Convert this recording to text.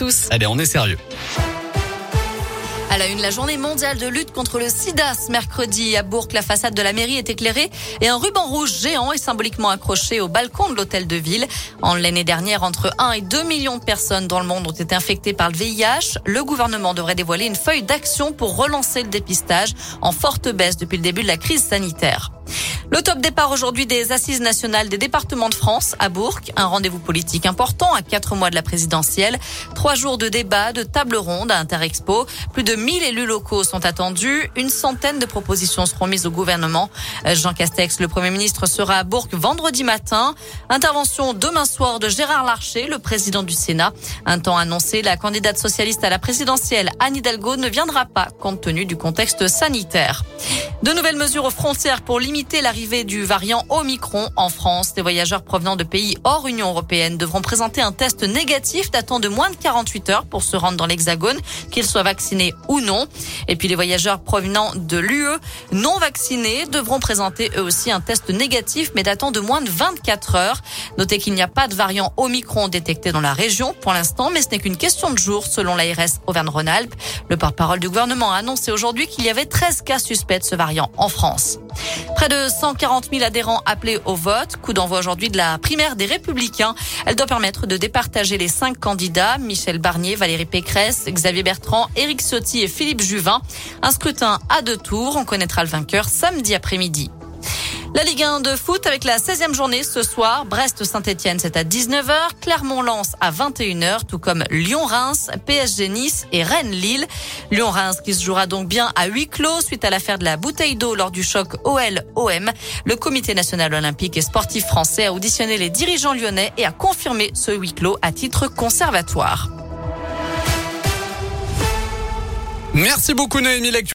tous. Allez, on est sérieux. À la une, la journée mondiale de lutte contre le sida. Ce mercredi, à Bourg, la façade de la mairie est éclairée et un ruban rouge géant est symboliquement accroché au balcon de l'hôtel de ville. En l'année dernière, entre 1 et 2 millions de personnes dans le monde ont été infectées par le VIH. Le gouvernement devrait dévoiler une feuille d'action pour relancer le dépistage en forte baisse depuis le début de la crise sanitaire. Le top départ aujourd'hui des assises nationales des départements de France à Bourg. Un rendez-vous politique important à quatre mois de la présidentielle. Trois jours de débats, de table ronde à Interexpo. Plus de 1000 élus locaux sont attendus. Une centaine de propositions seront mises au gouvernement. Jean Castex, le premier ministre, sera à Bourg vendredi matin. Intervention demain soir de Gérard Larcher, le président du Sénat. Un temps annoncé, la candidate socialiste à la présidentielle, Anne Hidalgo, ne viendra pas compte tenu du contexte sanitaire. De nouvelles mesures aux frontières pour limiter l'arrivée du variant Omicron en France. Les voyageurs provenant de pays hors Union européenne devront présenter un test négatif datant de moins de 48 heures pour se rendre dans l'Hexagone, qu'ils soient vaccinés ou non. Et puis les voyageurs provenant de l'UE non vaccinés devront présenter eux aussi un test négatif mais datant de moins de 24 heures. Notez qu'il n'y a pas de variant Omicron détecté dans la région pour l'instant, mais ce n'est qu'une question de jours selon l'ARS Auvergne-Rhône-Alpes. Le porte-parole du gouvernement a annoncé aujourd'hui qu'il y avait 13 cas suspects de ce variant en France. Près de 140 000 adhérents appelés au vote. Coup d'envoi aujourd'hui de la primaire des Républicains. Elle doit permettre de départager les cinq candidats. Michel Barnier, Valérie Pécresse, Xavier Bertrand, Éric Ciotti et Philippe Juvin. Un scrutin à deux tours. On connaîtra le vainqueur samedi après-midi. La Ligue 1 de foot avec la 16e journée ce soir. Brest-Saint-Etienne, c'est à 19h. Clermont-Lens à 21h, tout comme Lyon-Reims, PSG-Nice et Rennes-Lille. Lyon-Reims qui se jouera donc bien à huis clos suite à l'affaire de la bouteille d'eau lors du choc OL-OM. Le comité national olympique et sportif français a auditionné les dirigeants lyonnais et a confirmé ce huis clos à titre conservatoire. Merci beaucoup Noémie